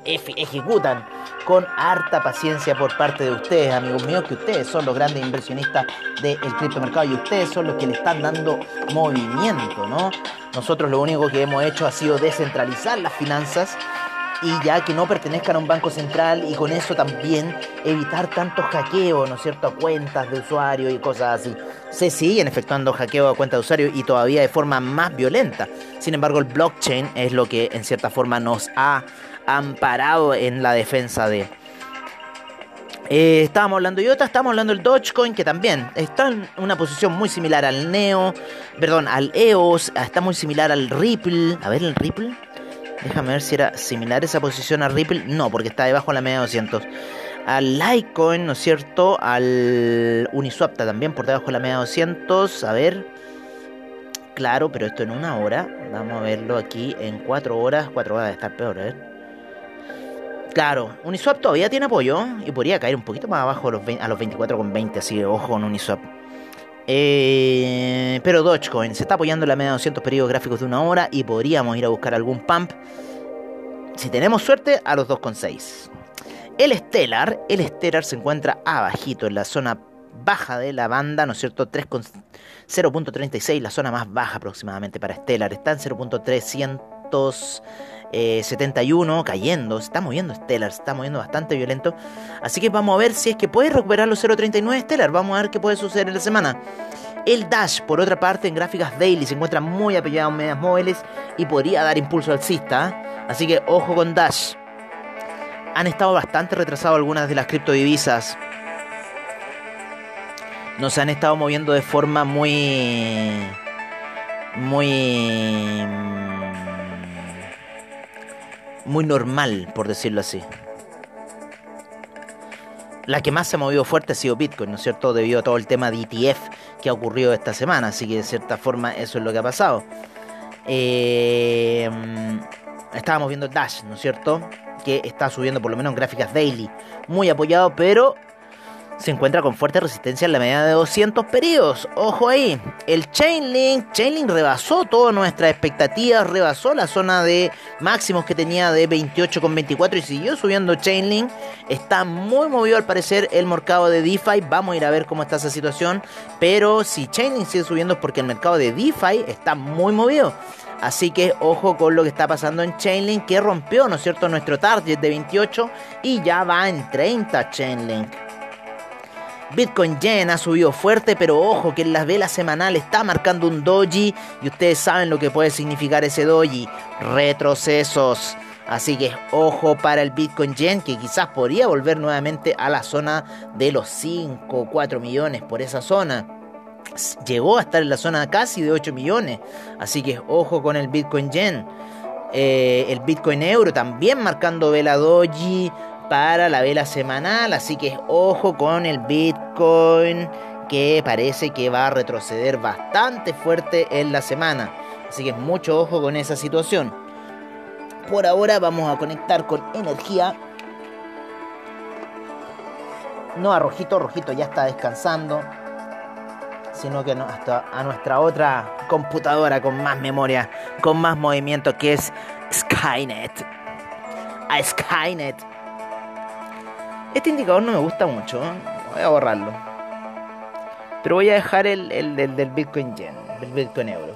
ejecutan con harta paciencia por parte de ustedes, amigos míos, que ustedes son los grandes inversionistas del criptomercado y ustedes son los que le están dando movimiento, ¿no? Nosotros lo único que hemos hecho ha sido descentralizar las finanzas y ya que no pertenezcan a un banco central y con eso también evitar tantos hackeos, ¿no es cierto?, a cuentas de usuario y cosas así. Se siguen efectuando hackeos a cuentas de usuario y todavía de forma más violenta. Sin embargo, el blockchain es lo que en cierta forma nos ha amparado en la defensa de... Eh, estábamos hablando de IOTA, estábamos hablando del Dogecoin, que también está en una posición muy similar al Neo, perdón, al EOS, está muy similar al Ripple. A ver, el Ripple. Déjame ver si era similar esa posición a Ripple. No, porque está debajo de la media de 200. Al Litecoin, ¿no es cierto? Al Uniswap también por debajo de la media de 200. A ver. Claro, pero esto en una hora. Vamos a verlo aquí en 4 horas. 4 horas de estar peor, ¿eh? Claro, Uniswap todavía tiene apoyo y podría caer un poquito más abajo a a los 24,20. Así que ojo con Uniswap. Eh, pero Dogecoin se está apoyando en la media de 200 periodos gráficos de una hora y podríamos ir a buscar algún pump, si tenemos suerte, a los 2,6. El Stellar, el Stellar se encuentra abajito en la zona baja de la banda, ¿no es cierto? 0.36, la zona más baja aproximadamente para Stellar. Está en 0.300. 71 eh, cayendo, se está moviendo Stellar, se está moviendo bastante violento. Así que vamos a ver si es que puede recuperar los 0.39 Stellar, vamos a ver qué puede suceder en la semana. El Dash, por otra parte, en gráficas daily se encuentra muy apoyado en medias móviles y podría dar impulso alcista. ¿eh? Así que ojo con Dash. Han estado bastante retrasados algunas de las criptodivisas. Nos han estado moviendo de forma muy... Muy muy normal, por decirlo así. La que más se ha movido fuerte ha sido Bitcoin, ¿no es cierto? Debido a todo el tema de ETF que ha ocurrido esta semana. Así que de cierta forma eso es lo que ha pasado. Eh, estábamos viendo Dash, ¿no es cierto? Que está subiendo por lo menos en gráficas daily. Muy apoyado, pero se encuentra con fuerte resistencia en la medida de 200 periodos. Ojo ahí, el Chainlink, Chainlink rebasó todas nuestras expectativas, rebasó la zona de máximos que tenía de 28,24 y siguió subiendo Chainlink. Está muy movido al parecer el mercado de DeFi, vamos a ir a ver cómo está esa situación, pero si Chainlink sigue subiendo es porque el mercado de DeFi está muy movido. Así que ojo con lo que está pasando en Chainlink, que rompió, ¿no es cierto?, nuestro target de 28 y ya va en 30 Chainlink. Bitcoin Yen ha subido fuerte, pero ojo que en las velas semanales está marcando un doji y ustedes saben lo que puede significar ese doji, retrocesos. Así que ojo para el Bitcoin Yen que quizás podría volver nuevamente a la zona de los 5 o 4 millones por esa zona. Llegó a estar en la zona casi de 8 millones. Así que ojo con el Bitcoin Yen. Eh, el Bitcoin Euro también marcando vela doji para la vela semanal. Así que ojo con el Bitcoin que parece que va a retroceder bastante fuerte en la semana. Así que mucho ojo con esa situación. Por ahora vamos a conectar con energía. No a Rojito, Rojito ya está descansando. Sino que hasta a nuestra otra computadora con más memoria, con más movimiento, que es Skynet. A Skynet. Este indicador no me gusta mucho. ¿eh? Voy a borrarlo. Pero voy a dejar el, el, del Bitcoin Yen, del Bitcoin Euro.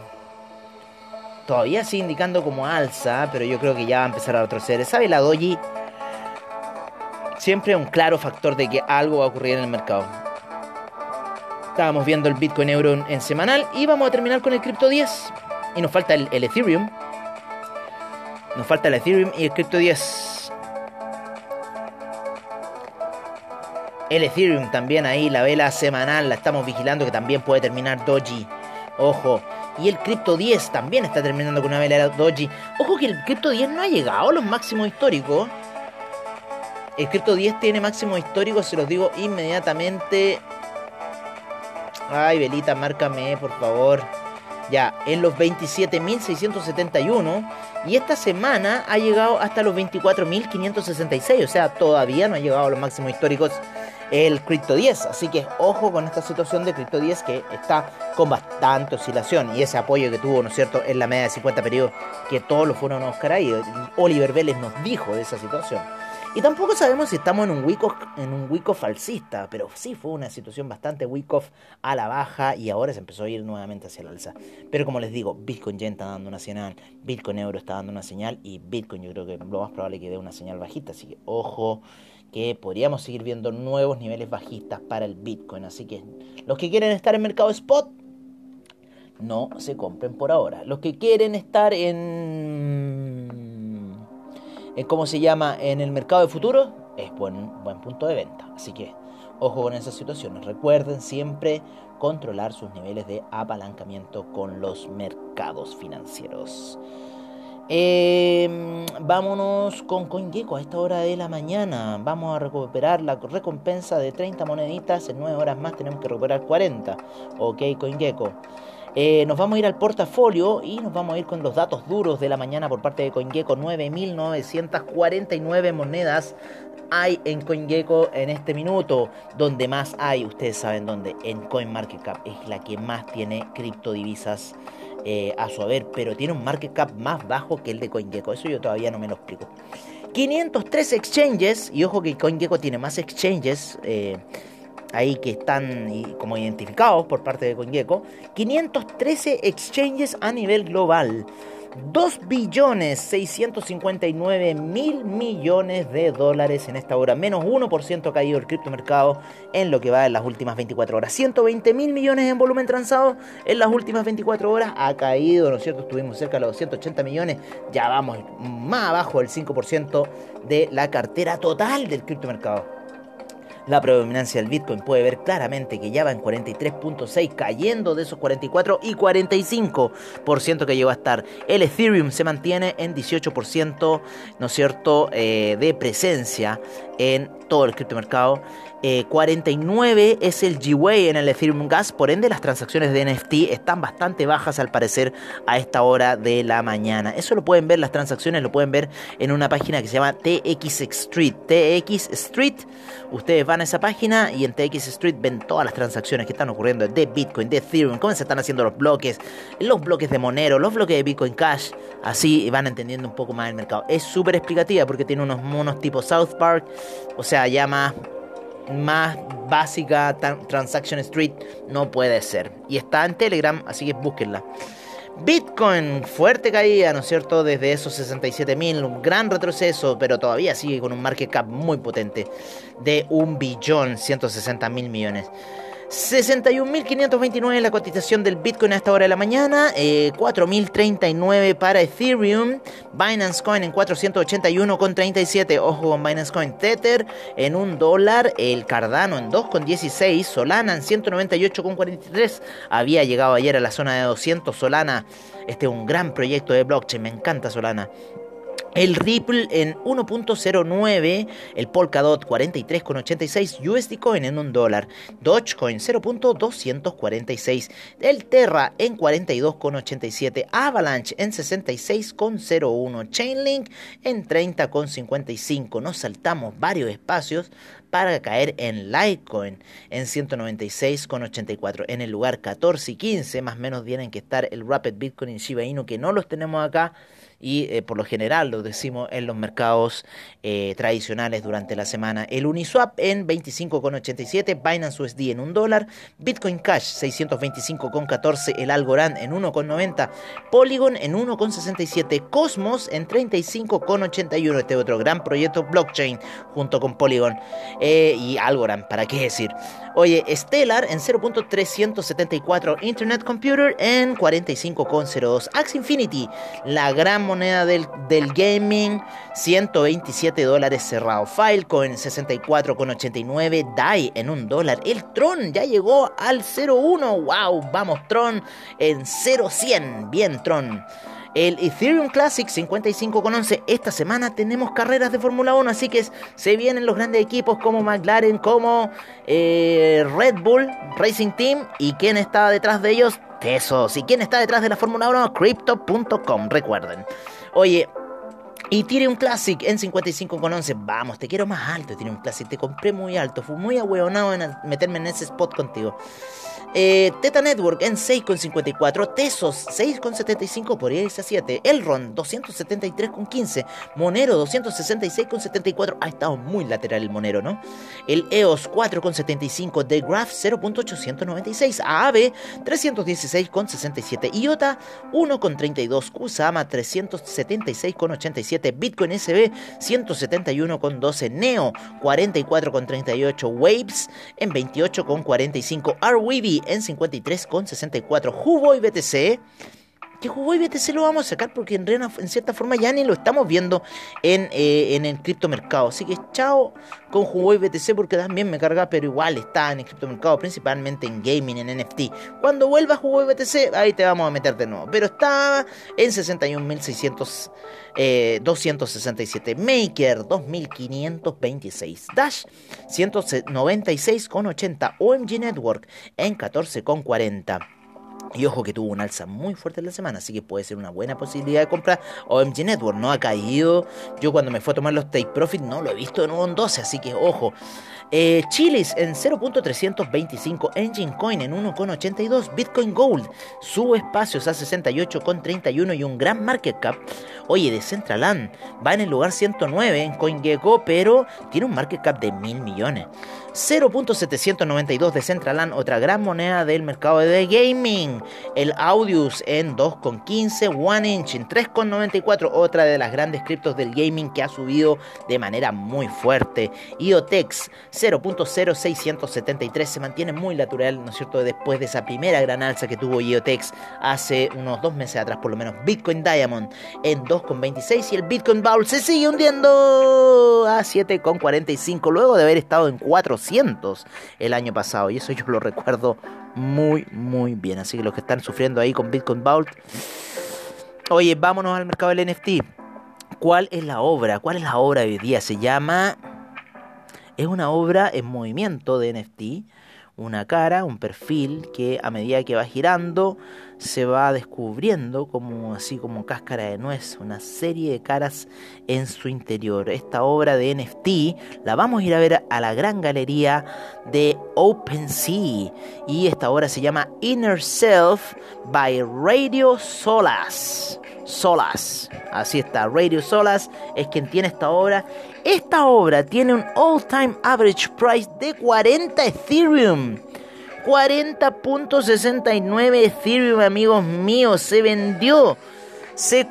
Todavía sigue indicando como alza, pero yo creo que ya va a empezar a retroceder. ¿Sabe la Doji? Siempre un claro factor de que algo va a ocurrir en el mercado. Estábamos viendo el Bitcoin Euro en, semanal y vamos a terminar con el Crypto 10. Y nos falta el, Ethereum. Nos falta el Ethereum y el Crypto 10. El Ethereum también ahí, la vela semanal, la estamos vigilando que también puede terminar Doji. Ojo, y el Crypto 10 también está terminando con una vela doji. Ojo que el Crypto 10 no ha llegado a los máximos históricos. El Crypto 10 tiene máximos históricos, se los digo inmediatamente. Ay, Velita, márcame, por favor. Ya, en los 27.671. Y esta semana ha llegado hasta los 24.566. O sea, todavía no ha llegado a los máximos históricos el Crypto 10. Así que ojo con esta situación de Crypto 10 que está con bastante oscilación y ese apoyo que tuvo, ¿no es cierto?, en la media de 50 periodos que todos lo fueron a Oscar ahí. Oliver Vélez nos dijo de esa situación. Y tampoco sabemos si estamos en un week en un falsista, pero sí fue una situación bastante week off a la baja y ahora se empezó a ir nuevamente hacia el alza. Pero como les digo, Bitcoin Yen está dando una señal, Bitcoin Euro está dando una señal y Bitcoin yo creo que lo más probable es que dé una señal bajita, así que ojo que podríamos seguir viendo nuevos niveles bajistas para el Bitcoin. Así que los que quieren estar en mercado spot, no se compren por ahora. Los que quieren estar en, en ¿cómo se llama? En el mercado de futuro, es buen, buen punto de venta. Así que ojo con esas situaciones. Recuerden siempre controlar sus niveles de apalancamiento con los mercados financieros. Eh, vámonos con CoinGecko a esta hora de la mañana. Vamos a recuperar la recompensa de 30 moneditas. En 9 horas más tenemos que recuperar 40. Ok, CoinGecko. Eh, nos vamos a ir al portafolio y nos vamos a ir con los datos duros de la mañana por parte de CoinGecko. 9.949 monedas hay en CoinGecko en este minuto. Donde más hay, ustedes saben dónde. En CoinMarketCap es la que más tiene criptodivisas eh, a su haber, pero tiene un market cap más bajo que el de CoinGecko. Eso yo todavía no me lo explico. 503 exchanges, y ojo que CoinGecko tiene más exchanges. Eh, ahí que están como identificados por parte de CoinGecko, 513 exchanges a nivel global. 2 billones 659 mil millones de dólares en esta hora, menos 1% ha caído el criptomercado en lo que va en las últimas 24 horas. 120 mil millones en volumen transado en las últimas 24 horas ha caído, ¿no es cierto? Estuvimos cerca de los 280 millones, ya vamos más abajo del 5% de la cartera total del criptomercado la predominancia del Bitcoin puede ver claramente que ya va en 43.6, cayendo de esos 44 y 45% que llegó a estar. El Ethereum se mantiene en 18%, ¿no es cierto?, eh, de presencia en todo el criptomercado. 49 eh, es el G-Way en el Ethereum Gas, por ende las transacciones de NFT están bastante bajas al parecer a esta hora de la mañana. Eso lo pueden ver, las transacciones lo pueden ver en una página que se llama TX Street. TX Street, ustedes van a esa página y en TX Street ven todas las transacciones que están ocurriendo de Bitcoin, de Ethereum, cómo se están haciendo los bloques, los bloques de Monero, los bloques de Bitcoin Cash, así van entendiendo un poco más el mercado. Es súper explicativa porque tiene unos monos tipo South Park, o sea, ya más más básica Transaction Street no puede ser. Y está en Telegram, así que búsquenla. Bitcoin, fuerte caída, ¿no es cierto? Desde esos 67 mil, un gran retroceso, pero todavía sigue con un market cap muy potente de un billón 160 mil millones. 61.529 la cotización del Bitcoin a esta hora de la mañana, 4.039 eh, para Ethereum, Binance Coin en 481,37, ojo con Binance Coin, Tether en un dólar, el Cardano en 2,16, Solana en 198,43, había llegado ayer a la zona de 200 Solana, este es un gran proyecto de blockchain, me encanta Solana. El Ripple en 1.09, el Polkadot 43.86, USD Coin en 1 dólar, Dogecoin 0.246, el Terra en 42.87, Avalanche en 66.01, Chainlink en 30.55. Nos saltamos varios espacios para caer en Litecoin en 196,84. En el lugar 14 y 15, más o menos tienen que estar el Rapid Bitcoin y Shiba Inu, que no los tenemos acá y eh, por lo general lo decimos en los mercados eh, tradicionales durante la semana. El Uniswap en 25,87, Binance USD en 1 dólar, Bitcoin Cash 625,14, el Algorand en 1,90, Polygon en 1,67, Cosmos en 35,81, este otro gran proyecto blockchain junto con Polygon eh, y Algorand, ¿para qué decir? Oye, Stellar en 0.374, Internet Computer en 45,02, Axie Infinity, la gran moneda del, del gaming, 127 dólares cerrado. Filecoin 64,89. DAI en un dólar. El Tron ya llegó al 0,1. ¡Wow! Vamos, Tron en 0,100. Bien, Tron. El Ethereum Classic 55,11. Esta semana tenemos carreras de Fórmula 1, así que se vienen los grandes equipos como McLaren, como eh, Red Bull Racing Team. ¿Y quién está detrás de ellos? Tesos. ¿Y quién está detrás de la Fórmula 1? Crypto.com, recuerden. Oye, un Classic en 55,11. Vamos, te quiero más alto, un Classic. Te compré muy alto. Fui muy ahueonado en meterme en ese spot contigo. Eh, Teta Network en 6,54. Tesos 6,75 por irse a 7. Elron 273,15. Monero 266,74. Ha estado muy lateral el Monero, ¿no? El EOS 4,75. The Graph 0.896. AAVE 316,67. IOTA 1,32. Kusama 376,87. Bitcoin SB 171,12. Neo 44,38. Waves en 28,45. RWB en 53,64. Huboy BTC. Que Huboy BTC lo vamos a sacar porque en, en cierta forma ya ni lo estamos viendo en, eh, en el criptomercado. Así que chao con Huboy BTC porque también me carga, pero igual está en el criptomercado, principalmente en gaming, en NFT. Cuando vuelva Huboy BTC, ahí te vamos a meter de nuevo. Pero está en 61.600. 267 Maker 2526 Dash 196,80 OMG Network en 14,40 y ojo que tuvo un alza muy fuerte en la semana, así que puede ser una buena posibilidad de comprar. OMG Network no ha caído. Yo cuando me fue a tomar los take profit no lo he visto en 12, así que ojo. Eh, Chilis en 0.325, Engine Coin en 1.82, Bitcoin Gold sube espacios a 68.31 y un gran market cap. Oye, de Centraland va en el lugar 109 en CoinGecko, pero tiene un market cap de mil millones. 0.792 de Centraland, otra gran moneda del mercado de gaming. El Audius en 2.15, One Inch en 3.94, otra de las grandes criptos del gaming que ha subido de manera muy fuerte. IoTex 0.0673 se mantiene muy natural, ¿no es cierto? Después de esa primera gran alza que tuvo IoTex hace unos dos meses atrás, por lo menos. Bitcoin Diamond en 2.26 y el Bitcoin Bowl se sigue hundiendo a 7.45 luego de haber estado en 400 el año pasado. Y eso yo lo recuerdo muy, muy bien. Así que los que están sufriendo ahí con Bitcoin Bowl. Oye, vámonos al mercado del NFT. ¿Cuál es la obra? ¿Cuál es la obra de hoy día? Se llama es una obra en movimiento de NFT, una cara, un perfil que a medida que va girando se va descubriendo como así como cáscara de nuez, una serie de caras en su interior. Esta obra de NFT la vamos a ir a ver a la gran galería de OpenSea y esta obra se llama Inner Self by Radio Solas. Solas. Así está, Radio Solas es quien tiene esta obra. Esta obra tiene un all-time average price de 40 Ethereum. 40.69 Ethereum, amigos míos, se vendió. Se,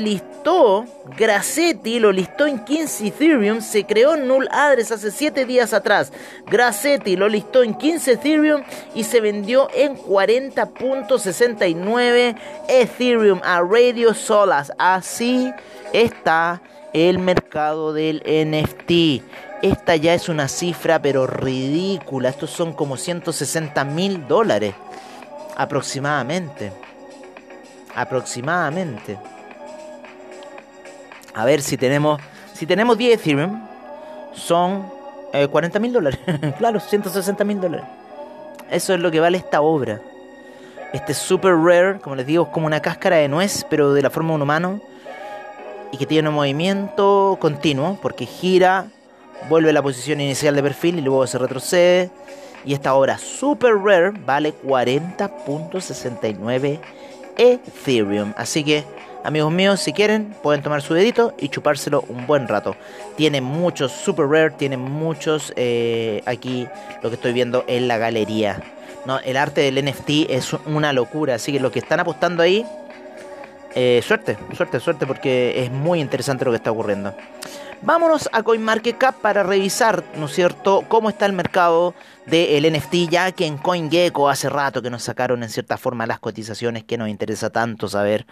listó, Grassetti lo listó en 15 Ethereum, se creó Null Address hace 7 días atrás. Grassetti lo listó en 15 Ethereum y se vendió en 40.69 Ethereum a Radio Solas. Así está el mercado del NFT. Esta ya es una cifra pero ridícula. Estos son como 160 mil dólares. Aproximadamente. Aproximadamente. A ver si tenemos... Si tenemos 10 Ethereum, son 40 eh, mil dólares. claro, 160 mil dólares. Eso es lo que vale esta obra. Este super rare, como les digo, es como una cáscara de nuez, pero de la forma de un humano. Y que tiene un movimiento continuo, porque gira vuelve a la posición inicial de perfil y luego se retrocede. Y esta obra super rare vale 40.69 Ethereum. Así que, amigos míos, si quieren, pueden tomar su dedito y chupárselo un buen rato. Tiene muchos super rare, tiene muchos eh, aquí, lo que estoy viendo en la galería. No, el arte del NFT es una locura, así que lo que están apostando ahí, eh, suerte, suerte, suerte, porque es muy interesante lo que está ocurriendo. Vámonos a CoinMarketCap para revisar, ¿no es cierto?, cómo está el mercado del NFT, ya que en CoinGecko hace rato que nos sacaron en cierta forma las cotizaciones que nos interesa tanto saber.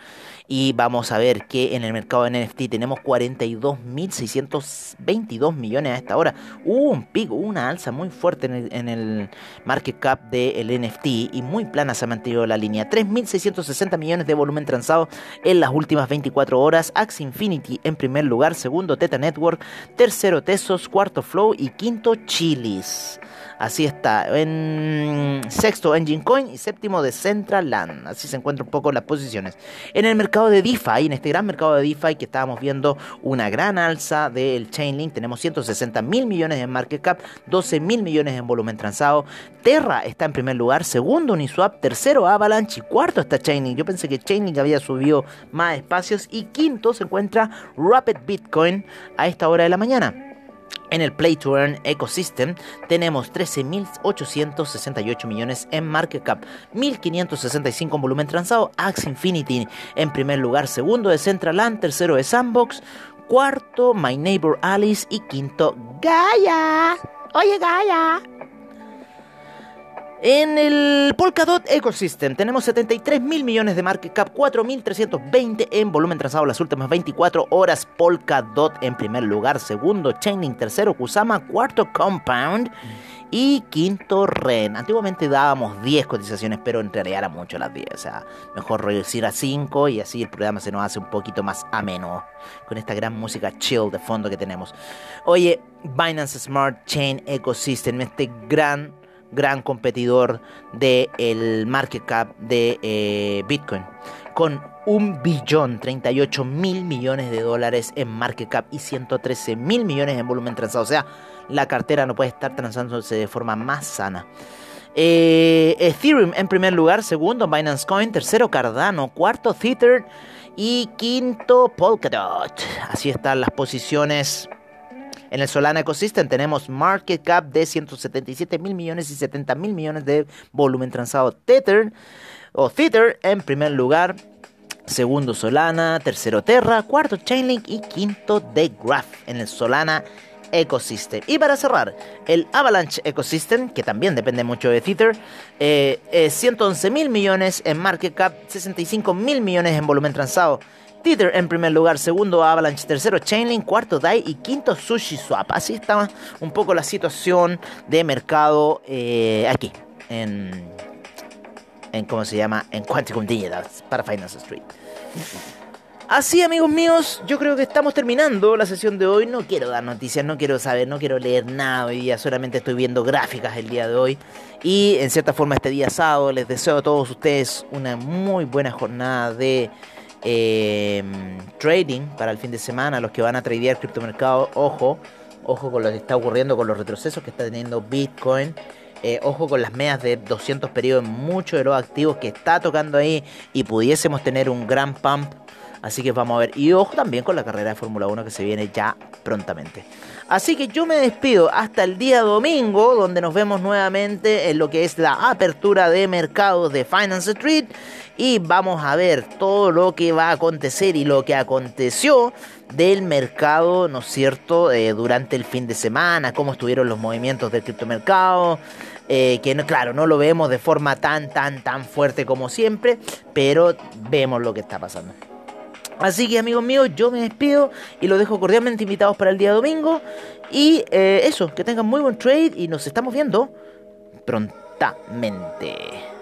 Y vamos a ver que en el mercado de NFT tenemos 42.622 millones a esta hora. Hubo un pico, una alza muy fuerte en el, market cap del NFT y muy plana se ha mantenido la línea. 3.660 millones de volumen transado en las últimas 24 horas. Axe Infinity en primer lugar, segundo Teta Network, tercero Tesos, cuarto Flow y quinto Chilis. Así está. En sexto Engine Coin y séptimo de Central Land. Así se encuentran un poco las posiciones. En el mercado de DeFi, en este gran mercado de DeFi que estábamos viendo una gran alza del Chainlink, tenemos 160 mil millones en market cap, 12 mil millones en volumen transado. Terra está en primer lugar, segundo Uniswap, tercero Avalanche y cuarto está Chainlink. Yo pensé que Chainlink había subido más espacios y quinto se encuentra Rapid Bitcoin a esta hora de la mañana. En el Play to Earn Ecosystem tenemos 13.868 millones en market cap, 1.565 en volumen transado, Axe Infinity en primer lugar, segundo de Centraland, tercero de Sandbox, cuarto My Neighbor Alice y quinto Gaia. Oye Gaia. En el Polkadot Ecosystem tenemos 73 mil millones de market cap, 4.320 en volumen trazado las últimas 24 horas. Polkadot en primer lugar, segundo Chainlink, tercero Kusama, cuarto Compound y quinto Ren. Antiguamente dábamos 10 cotizaciones, pero en realidad era mucho las 10. O sea, mejor reducir a 5 y así el programa se nos hace un poquito más ameno con esta gran música chill de fondo que tenemos. Oye, Binance Smart Chain Ecosystem, este gran gran competidor del el market cap de eh, Bitcoin, con un billón 38 mil millones de dólares en market cap y 113 mil millones en volumen transado. O sea, la cartera no puede estar transándose de forma más sana. Eh, Ethereum en primer lugar, segundo Binance Coin, tercero Cardano, cuarto Tether y quinto Polkadot. Así están las posiciones en el Solana Ecosystem tenemos market cap de 177 mil millones y 70 mil millones de volumen transado Tether o Tether en primer lugar. Segundo Solana, tercero Terra, cuarto Chainlink y quinto The Graph en el Solana Ecosystem. Y para cerrar, el Avalanche Ecosystem, que también depende mucho de Tether, eh, 111 mil millones en market cap, 65 mil millones en volumen transado. Tether en primer lugar, segundo Avalanche, tercero Chainlink, cuarto DAI y quinto Sushi Swap. Así está un poco la situación de mercado eh, aquí, en, en, ¿cómo se llama? En Quanticum Digital, para Finance Street. Así, amigos míos, yo creo que estamos terminando la sesión de hoy. No quiero dar noticias, no quiero saber, no quiero leer nada hoy día. Solamente estoy viendo gráficas el día de hoy. Y en cierta forma, este día sábado, les deseo a todos ustedes una muy buena jornada de Em, trading para el fin de semana, los que van a tradear criptomercado, ojo, ojo con lo que está ocurriendo con los retrocesos que está teniendo Bitcoin. Eh, ojo con las medias de 200 periodos en muchos de los activos que está tocando ahí y pudiésemos tener un gran pump Así que vamos a ver. Y ojo también con la carrera de Fórmula 1 que se viene ya prontamente. Así que yo me despido hasta el día domingo, donde nos vemos nuevamente en lo que es la apertura de mercados de Finance Street. Y vamos a ver todo lo que va a acontecer y lo que aconteció del mercado, ¿no es cierto?, eh, durante el fin de semana, cómo estuvieron los movimientos del criptomercado. Eh, que no, claro, no lo vemos de forma tan, tan, tan fuerte como siempre, pero vemos lo que está pasando. Así que amigos míos, yo me despido y los dejo cordialmente invitados para el día domingo. Y eh, eso, que tengan muy buen trade y nos estamos viendo prontamente.